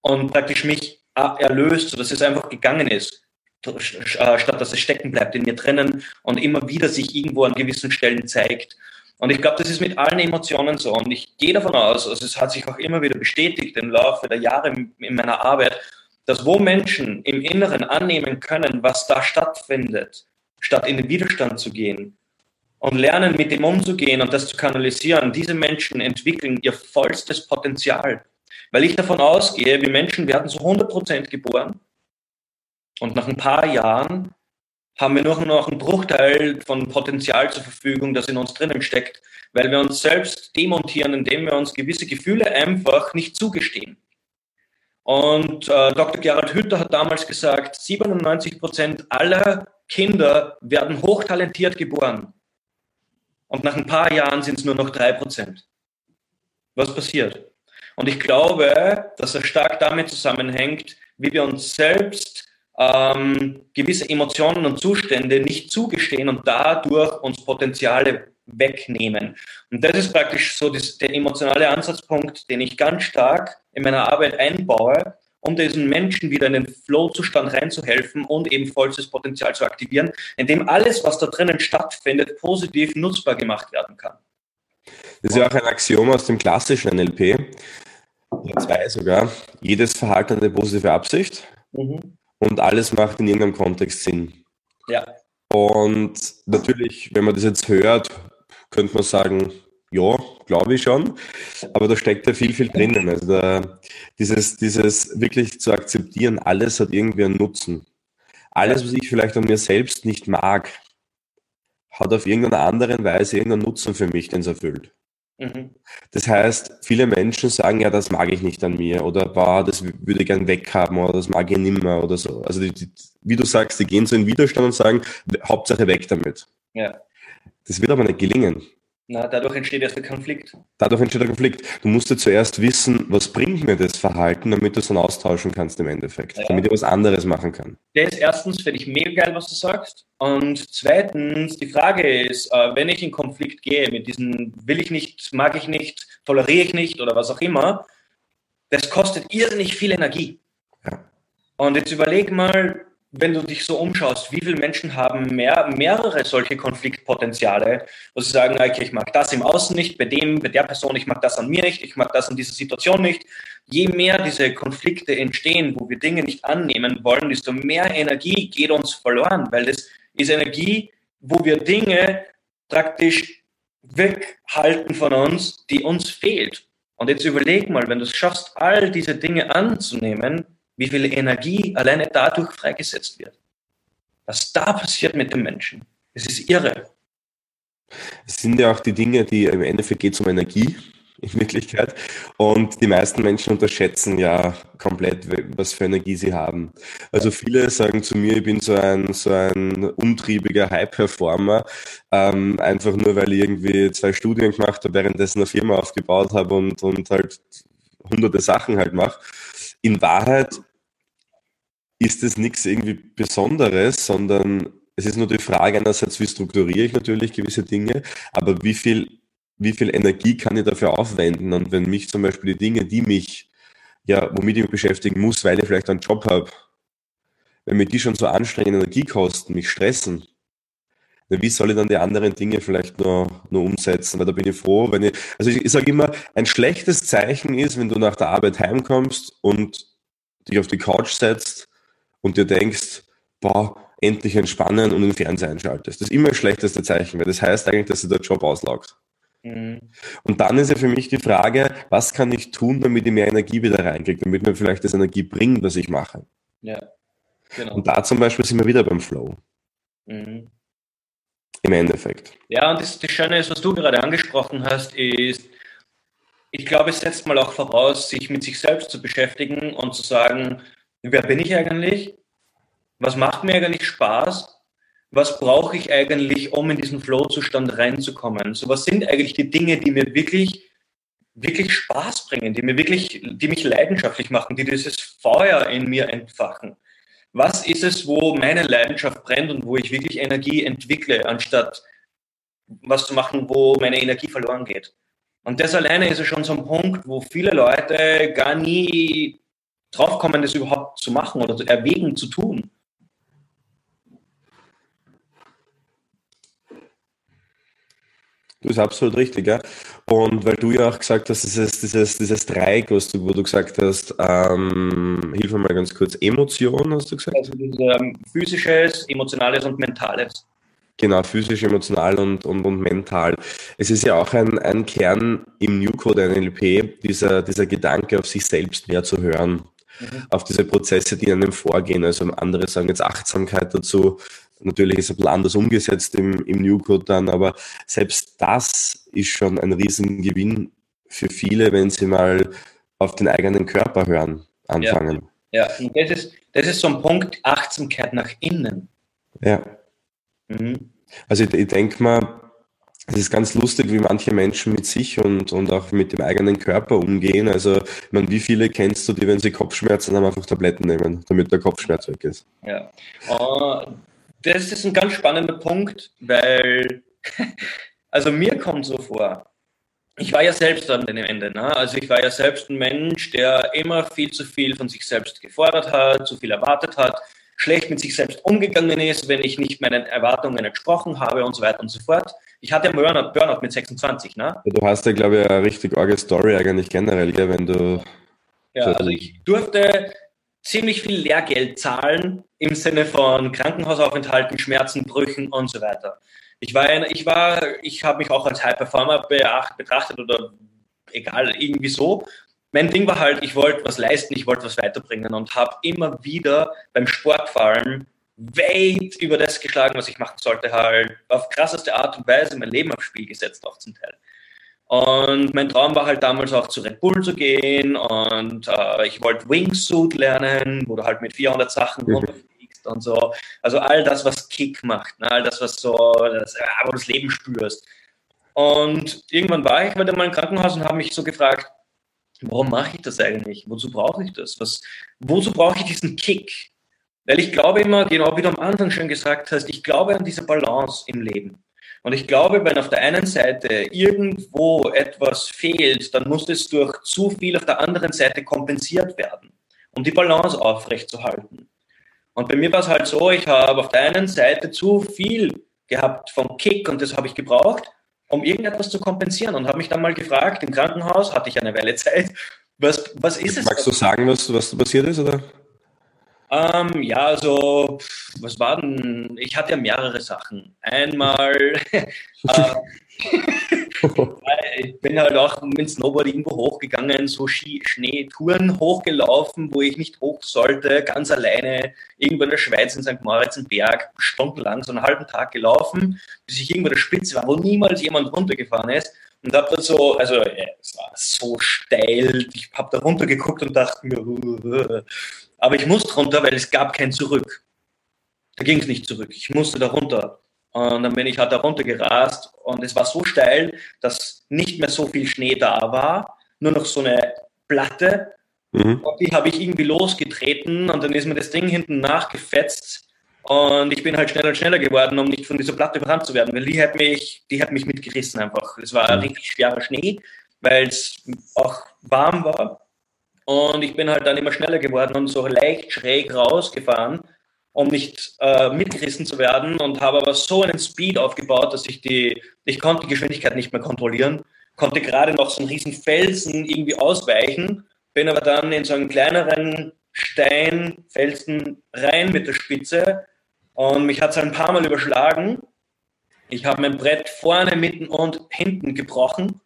Speaker 2: und praktisch mich erlöst, sodass es einfach gegangen ist, äh, statt dass es stecken bleibt in mir drinnen und immer wieder sich irgendwo an gewissen Stellen zeigt. Und ich glaube, das ist mit allen Emotionen so. Und ich gehe davon aus, also es hat sich auch immer wieder bestätigt im Laufe der Jahre in meiner Arbeit, dass wo Menschen im Inneren annehmen können, was da stattfindet, statt in den Widerstand zu gehen und lernen, mit dem umzugehen und das zu kanalisieren, diese Menschen entwickeln ihr vollstes Potenzial. Weil ich davon ausgehe, wir Menschen werden zu 100 Prozent geboren und nach ein paar Jahren haben wir nur noch einen Bruchteil von Potenzial zur Verfügung, das in uns drinnen steckt, weil wir uns selbst demontieren, indem wir uns gewisse Gefühle einfach nicht zugestehen. Und äh, Dr. Gerald Hütter hat damals gesagt, 97 Prozent aller Kinder werden hochtalentiert geboren. Und nach ein paar Jahren sind es nur noch drei Prozent. Was passiert? Und ich glaube, dass er stark damit zusammenhängt, wie wir uns selbst ähm, gewisse Emotionen und Zustände nicht zugestehen und dadurch uns Potenziale wegnehmen. Und das ist praktisch so das, der emotionale Ansatzpunkt, den ich ganz stark in meiner Arbeit einbaue, um diesen Menschen wieder in den Flow-Zustand reinzuhelfen und eben vollstes Potenzial zu aktivieren, indem alles, was da drinnen stattfindet, positiv nutzbar gemacht werden kann.
Speaker 1: Das ist ja auch ein Axiom aus dem klassischen NLP, zwei sogar. Jedes Verhalten hat eine positive Absicht. Mhm und alles macht in irgendeinem Kontext Sinn.
Speaker 2: Ja.
Speaker 1: Und natürlich, wenn man das jetzt hört, könnte man sagen, ja, glaube ich schon, aber da steckt ja viel, viel drinnen. Also da, dieses, dieses wirklich zu akzeptieren, alles hat irgendwie einen Nutzen. Alles, was ich vielleicht an mir selbst nicht mag, hat auf irgendeine andere Weise irgendeinen Nutzen für mich, den es erfüllt. Mhm. Das heißt, viele Menschen sagen, ja, das mag ich nicht an mir oder boah, das würde ich gern weghaben oder das mag ich nimmer oder so. Also die, die, wie du sagst, die gehen so in Widerstand und sagen, Hauptsache weg damit.
Speaker 2: Ja.
Speaker 1: Das wird aber nicht gelingen.
Speaker 2: Na, dadurch entsteht erst der Konflikt.
Speaker 1: Dadurch entsteht der Konflikt. Du musst ja zuerst wissen, was bringt mir das Verhalten, damit du es dann austauschen kannst im Endeffekt. Ja. Damit ich was anderes machen kann.
Speaker 2: Das ist erstens, finde ich mega geil, was du sagst. Und zweitens, die Frage ist, äh, wenn ich in Konflikt gehe mit diesen will ich nicht, mag ich nicht, toleriere ich nicht oder was auch immer, das kostet irrsinnig viel Energie. Ja. Und jetzt überleg mal, wenn du dich so umschaust, wie viele Menschen haben mehr, mehrere solche Konfliktpotenziale, wo sie sagen, okay, ich mag das im Außen nicht, bei dem, bei der Person, ich mag das an mir nicht, ich mag das an dieser Situation nicht. Je mehr diese Konflikte entstehen, wo wir Dinge nicht annehmen wollen, desto mehr Energie geht uns verloren, weil das ist Energie, wo wir Dinge praktisch weghalten von uns, die uns fehlt. Und jetzt überleg mal, wenn du es schaffst, all diese Dinge anzunehmen, wie viel Energie alleine dadurch freigesetzt wird. Was da passiert mit dem Menschen, es ist irre.
Speaker 1: Es sind ja auch die Dinge, die im Endeffekt geht es um Energie in Wirklichkeit. Und die meisten Menschen unterschätzen ja komplett, was für Energie sie haben. Also viele sagen zu mir, ich bin so ein, so ein umtriebiger High-Performer, ähm, einfach nur, weil ich irgendwie zwei Studien gemacht habe, währenddessen eine Firma aufgebaut habe und, und halt hunderte Sachen halt mache. In Wahrheit ist es nichts irgendwie Besonderes, sondern es ist nur die Frage einerseits, wie strukturiere ich natürlich gewisse Dinge, aber wie viel, wie viel Energie kann ich dafür aufwenden? Und wenn mich zum Beispiel die Dinge, die mich, ja, womit ich mich beschäftigen muss, weil ich vielleicht einen Job habe, wenn mir die schon so anstrengend Energie kosten, mich stressen, wie soll ich dann die anderen Dinge vielleicht nur, nur umsetzen? Weil da bin ich froh, wenn ich, also ich, ich sage immer, ein schlechtes Zeichen ist, wenn du nach der Arbeit heimkommst und dich auf die Couch setzt und dir denkst, boah, endlich entspannen und den Fernseher einschaltest. Das ist immer das schlechteste Zeichen, weil das heißt eigentlich, dass du der Job auslaugt. Mhm. Und dann ist ja für mich die Frage, was kann ich tun, damit ich mehr Energie wieder reinkriege, damit mir vielleicht das Energie bringt, was ich mache.
Speaker 2: Ja,
Speaker 1: genau. Und da zum Beispiel sind wir wieder beim Flow. Mhm. Im Endeffekt.
Speaker 2: Ja, und das, das Schöne ist, was du gerade angesprochen hast, ist, ich glaube, es setzt mal auch voraus, sich mit sich selbst zu beschäftigen und zu sagen, wer bin ich eigentlich? Was macht mir eigentlich Spaß? was brauche ich eigentlich, um in diesen Flow-Zustand reinzukommen? So, was sind eigentlich die Dinge, die mir wirklich, wirklich Spaß bringen, die mir wirklich, die mich leidenschaftlich machen, die dieses Feuer in mir entfachen? Was ist es, wo meine Leidenschaft brennt und wo ich wirklich Energie entwickle, anstatt was zu machen, wo meine Energie verloren geht? Und das alleine ist ja schon so ein Punkt, wo viele Leute gar nie draufkommen, das überhaupt zu machen oder zu erwägen zu tun.
Speaker 1: Du bist absolut richtig, ja. Und weil du ja auch gesagt hast, dieses, dieses, dieses Dreieck, was du, wo du gesagt hast, ähm, hilf mir mal ganz kurz, Emotion, hast du gesagt? Also
Speaker 2: ähm, physisches, emotionales und mentales.
Speaker 1: Genau, physisch, emotional und, und, und mental. Es ist ja auch ein, ein Kern im New Code NLP, dieser, dieser Gedanke, auf sich selbst mehr zu hören, mhm. auf diese Prozesse, die einem vorgehen. Also andere sagen jetzt Achtsamkeit dazu, Natürlich ist es ein bisschen anders umgesetzt im, im New Code dann, aber selbst das ist schon ein Riesengewinn für viele, wenn sie mal auf den eigenen Körper hören, anfangen.
Speaker 2: Ja, ja. und das ist, das ist so ein Punkt, Achtsamkeit nach innen.
Speaker 1: Ja. Mhm. Also ich, ich denke mal, es ist ganz lustig, wie manche Menschen mit sich und, und auch mit dem eigenen Körper umgehen. Also, ich meine, wie viele kennst du, die, wenn sie Kopfschmerzen haben, einfach Tabletten nehmen, damit der Kopfschmerz weg ist?
Speaker 2: Ja. Uh, das ist ein ganz spannender Punkt, weil, also mir kommt so vor, ich war ja selbst an dem Ende. Ne? Also ich war ja selbst ein Mensch, der immer viel zu viel von sich selbst gefordert hat, zu viel erwartet hat, schlecht mit sich selbst umgegangen ist, wenn ich nicht meinen Erwartungen entsprochen habe und so weiter und so fort. Ich hatte Burnout, Burnout mit 26. Ne?
Speaker 1: Du hast ja, glaube ich, eine richtig arge Story eigentlich generell, gell, wenn du...
Speaker 2: Ja, also ich durfte ziemlich viel Lehrgeld zahlen im Sinne von Krankenhausaufenthalten, Schmerzen, Brüchen und so weiter. Ich war, ein, ich war, ich habe mich auch als High Performer betrachtet oder egal, irgendwie so. Mein Ding war halt, ich wollte was leisten, ich wollte was weiterbringen und habe immer wieder beim Sportfallen weit über das geschlagen, was ich machen sollte, halt auf krasseste Art und Weise mein Leben aufs Spiel gesetzt, auch zum Teil. Und mein Traum war halt damals auch zu Red Bull zu gehen und äh, ich wollte Wingsuit lernen, wo du halt mit 400 Sachen mhm. runterfliegst und so. Also all das, was Kick macht, ne? all das, was so, das, wo du das Leben spürst. Und irgendwann war ich wieder mal im Krankenhaus und habe mich so gefragt, warum mache ich das eigentlich? Wozu brauche ich das? Was, wozu brauche ich diesen Kick? Weil ich glaube immer, genau wie du am Anfang schon gesagt hast, ich glaube an diese Balance im Leben. Und ich glaube, wenn auf der einen Seite irgendwo etwas fehlt, dann muss es durch zu viel auf der anderen Seite kompensiert werden, um die Balance aufrechtzuerhalten. Und bei mir war es halt so, ich habe auf der einen Seite zu viel gehabt vom Kick und das habe ich gebraucht, um irgendetwas zu kompensieren und habe mich dann mal gefragt, im Krankenhaus hatte ich eine Weile Zeit, was, was ist
Speaker 1: es? Magst du sagen, was, was passiert ist? Oder?
Speaker 2: Ähm, ja, also, was war denn? Ich hatte ja mehrere Sachen. Einmal, äh, ich bin halt auch mit Snowboard irgendwo hochgegangen, so Ski Schneetouren hochgelaufen, wo ich nicht hoch sollte, ganz alleine, irgendwo in der Schweiz in St. Moritz im Berg, stundenlang, so einen halben Tag gelaufen, bis ich irgendwo der Spitze war, wo niemals jemand runtergefahren ist. Und habe dann so, also es war so steil, ich habe da runtergeguckt und dachte mir, aber ich musste runter, weil es gab kein Zurück. Da ging es nicht zurück. Ich musste da runter. Und dann bin ich halt da runter gerast und es war so steil, dass nicht mehr so viel Schnee da war, nur noch so eine Platte. Mhm. Und die habe ich irgendwie losgetreten und dann ist mir das Ding hinten nachgefetzt und ich bin halt schneller und schneller geworden, um nicht von dieser Platte überrannt zu werden, weil die hat mich, die hat mich mitgerissen einfach. Es war mhm. richtig schwerer Schnee, weil es auch warm war. Und ich bin halt dann immer schneller geworden und so leicht schräg rausgefahren, um nicht äh, mitgerissen zu werden und habe aber so einen Speed aufgebaut, dass ich die, ich konnte die Geschwindigkeit nicht mehr kontrollieren, konnte gerade noch so einen riesen Felsen irgendwie ausweichen, bin aber dann in so einen kleineren Stein, Felsen rein mit der Spitze und mich hat es ein paar Mal überschlagen. Ich habe mein Brett vorne, mitten und hinten gebrochen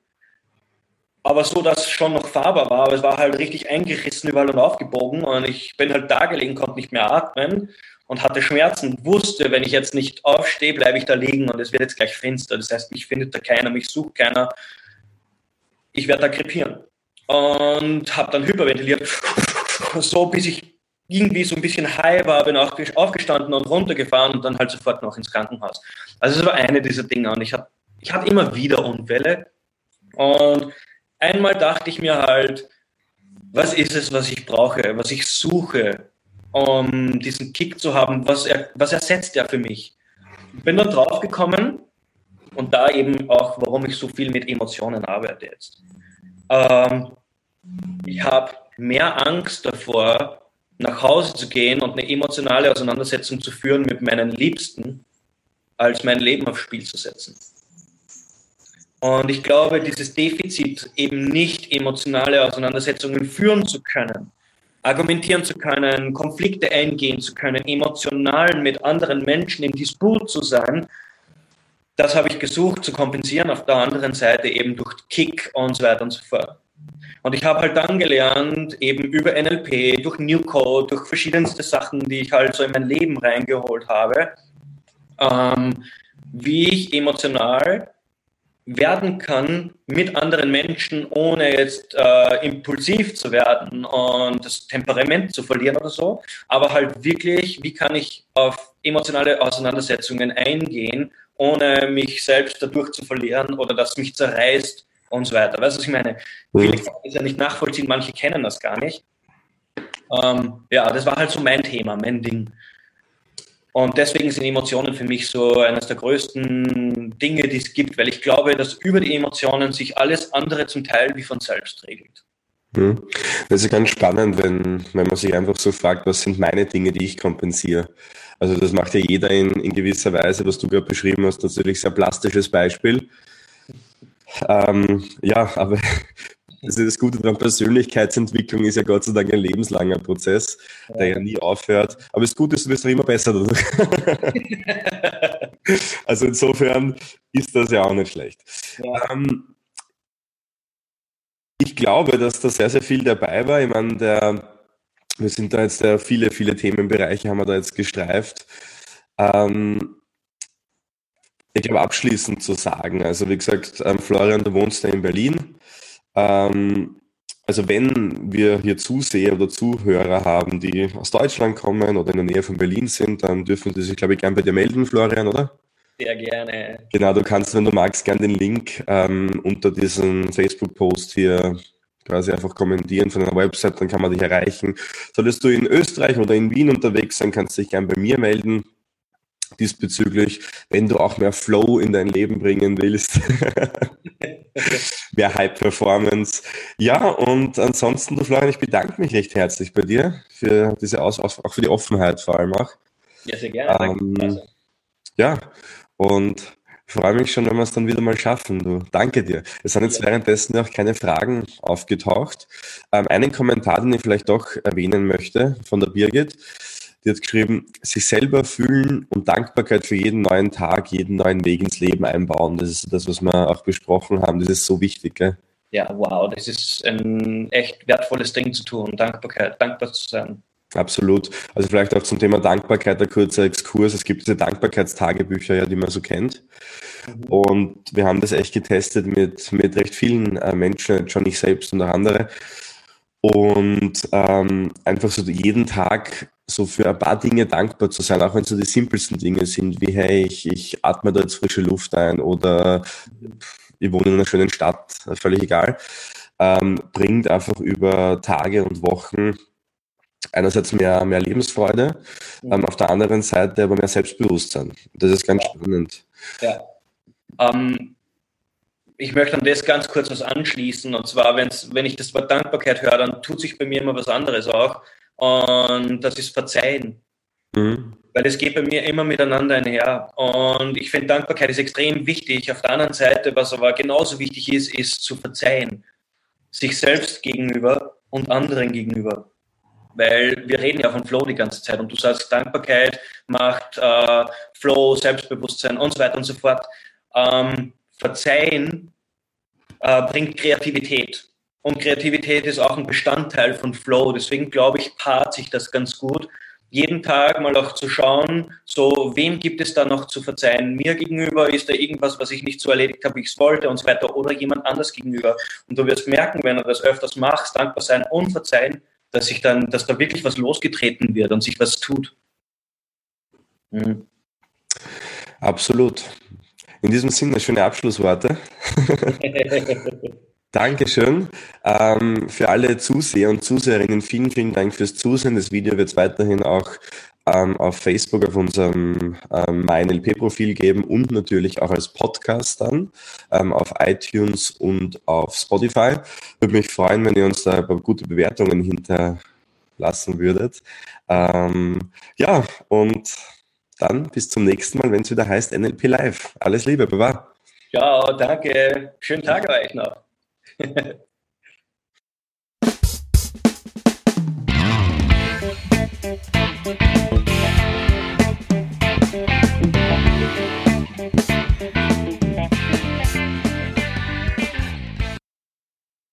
Speaker 2: aber so, dass es schon noch fahrbar war, aber es war halt richtig eingerissen überall und aufgebogen und ich bin halt da gelegen, konnte nicht mehr atmen und hatte Schmerzen, wusste, wenn ich jetzt nicht aufstehe, bleibe ich da liegen und es wird jetzt gleich finster. Das heißt, mich findet da keiner, mich sucht keiner. Ich werde da krepieren. Und habe dann hyperventiliert, so bis ich irgendwie so ein bisschen high war, bin auch aufgestanden und runtergefahren und dann halt sofort noch ins Krankenhaus. Also es war eine dieser Dinge und ich habe ich hab immer wieder Unfälle und einmal dachte ich mir halt, was ist es, was ich brauche, was ich suche, um diesen Kick zu haben, was, er, was ersetzt er für mich? Bin dann draufgekommen und da eben auch, warum ich so viel mit Emotionen arbeite jetzt. Ähm, ich habe mehr Angst davor, nach Hause zu gehen und eine emotionale Auseinandersetzung zu führen mit meinen Liebsten, als mein Leben aufs Spiel zu setzen. Und ich glaube, dieses Defizit, eben nicht emotionale Auseinandersetzungen führen zu können, argumentieren zu können, Konflikte eingehen zu können, emotional mit anderen Menschen im Disput zu sein, das habe ich gesucht zu kompensieren, auf der anderen Seite eben durch Kick und so weiter und so fort. Und ich habe halt dann gelernt, eben über NLP, durch New Code, durch verschiedenste Sachen, die ich halt so in mein Leben reingeholt habe, ähm, wie ich emotional werden kann mit anderen Menschen, ohne jetzt äh, impulsiv zu werden und das Temperament zu verlieren oder so, aber halt wirklich, wie kann ich auf emotionale Auseinandersetzungen eingehen, ohne mich selbst dadurch zu verlieren oder dass mich zerreißt und so weiter. Weißt du, was ich meine? Mhm. Viele können das ja nicht nachvollziehen, manche kennen das gar nicht. Ähm, ja, das war halt so mein Thema, mein Ding. Und deswegen sind Emotionen für mich so eines der größten Dinge, die es gibt, weil ich glaube, dass über die Emotionen sich alles andere zum Teil wie von selbst regelt.
Speaker 1: Mhm. Das ist ganz spannend, wenn, wenn man sich einfach so fragt, was sind meine Dinge, die ich kompensiere. Also das macht ja jeder in, in gewisser Weise, was du gerade beschrieben hast, natürlich sehr plastisches Beispiel. Ähm, ja, aber also das Gute daran, Persönlichkeitsentwicklung ist ja Gott sei Dank ein lebenslanger Prozess, ja. der ja nie aufhört. Aber das Gute ist, du wirst immer besser also insofern ist das ja auch nicht schlecht. Ja. Ähm, ich glaube, dass da sehr, sehr viel dabei war. Ich meine, der, wir sind da jetzt viele, viele Themenbereiche haben wir da jetzt gestreift. Ähm, ich glaube, abschließend zu sagen, also wie gesagt, ähm, Florian, du wohnst ja in Berlin. Ähm, also wenn wir hier Zuseher oder Zuhörer haben, die aus Deutschland kommen oder in der Nähe von Berlin sind, dann dürfen sie sich, glaube ich, gerne bei dir melden, Florian, oder?
Speaker 2: Sehr gerne.
Speaker 1: Genau, du kannst, wenn du magst, gerne den Link ähm, unter diesem Facebook-Post hier quasi einfach kommentieren von einer Website, dann kann man dich erreichen. Solltest du in Österreich oder in Wien unterwegs sein, kannst du dich gerne bei mir melden diesbezüglich, wenn du auch mehr Flow in dein Leben bringen willst. mehr High Performance. Ja, und ansonsten, du Florian, ich bedanke mich recht herzlich bei dir für diese Aus auch für die Offenheit vor allem auch.
Speaker 2: Ja, sehr gerne. Ähm,
Speaker 1: ja, und ich freue mich schon, wenn wir es dann wieder mal schaffen. Du, danke dir. Es sind jetzt ja. währenddessen auch keine Fragen aufgetaucht. Ähm, einen Kommentar, den ich vielleicht doch erwähnen möchte von der Birgit. Die hat geschrieben, sich selber fühlen und Dankbarkeit für jeden neuen Tag, jeden neuen Weg ins Leben einbauen. Das ist das, was wir auch besprochen haben. Das ist so wichtig. Gell?
Speaker 2: Ja, wow, das ist ein echt wertvolles Ding zu tun, Dankbarkeit, dankbar zu sein.
Speaker 1: Absolut. Also vielleicht auch zum Thema Dankbarkeit ein kurzer Exkurs. Es gibt diese Dankbarkeitstagebücher, ja, die man so kennt. Mhm. Und wir haben das echt getestet mit, mit recht vielen äh, Menschen, schon ich selbst und auch andere. Und ähm, einfach so jeden Tag so für ein paar Dinge dankbar zu sein, auch wenn es so die simpelsten Dinge sind, wie hey, ich, ich atme da jetzt frische Luft ein oder ich wohne in einer schönen Stadt, völlig egal, ähm, bringt einfach über Tage und Wochen einerseits mehr, mehr Lebensfreude, mhm. ähm, auf der anderen Seite aber mehr Selbstbewusstsein. Das ist ganz ja. spannend.
Speaker 2: Ja. Ähm, ich möchte an das ganz kurz was anschließen. Und zwar, wenn's, wenn ich das Wort Dankbarkeit höre, dann tut sich bei mir immer was anderes auch. Und das ist Verzeihen. Mhm. Weil es geht bei mir immer miteinander einher. Und ich finde, Dankbarkeit ist extrem wichtig. Auf der anderen Seite, was aber genauso wichtig ist, ist zu verzeihen. Sich selbst gegenüber und anderen gegenüber. Weil wir reden ja von Flow die ganze Zeit und du sagst, Dankbarkeit macht äh, Flow, Selbstbewusstsein und so weiter und so fort. Ähm, Verzeihen äh, bringt Kreativität. Und Kreativität ist auch ein Bestandteil von Flow. Deswegen glaube ich, paart sich das ganz gut. Jeden Tag mal auch zu schauen, so wem gibt es da noch zu verzeihen? Mir gegenüber ist da irgendwas, was ich nicht so erledigt habe, wie ich es wollte und so weiter, oder jemand anders gegenüber. Und du wirst merken, wenn du das öfters machst, dankbar sein und verzeihen, dass sich dann, dass da wirklich was losgetreten wird und sich was tut.
Speaker 1: Mhm. Absolut. In diesem Sinne schöne Abschlussworte. Dankeschön. Ähm, für alle Zuseher und Zuseherinnen, vielen, vielen Dank fürs Zusehen. Das Video wird es weiterhin auch ähm, auf Facebook auf unserem ähm, MyNLP-Profil geben und natürlich auch als Podcast dann ähm, auf iTunes und auf Spotify. Würde mich freuen, wenn ihr uns da gute Bewertungen hinterlassen würdet. Ähm, ja, und dann bis zum nächsten Mal, wenn es wieder heißt NLP Live. Alles Liebe, Baba.
Speaker 2: Ja, danke. Schönen Tag euch noch.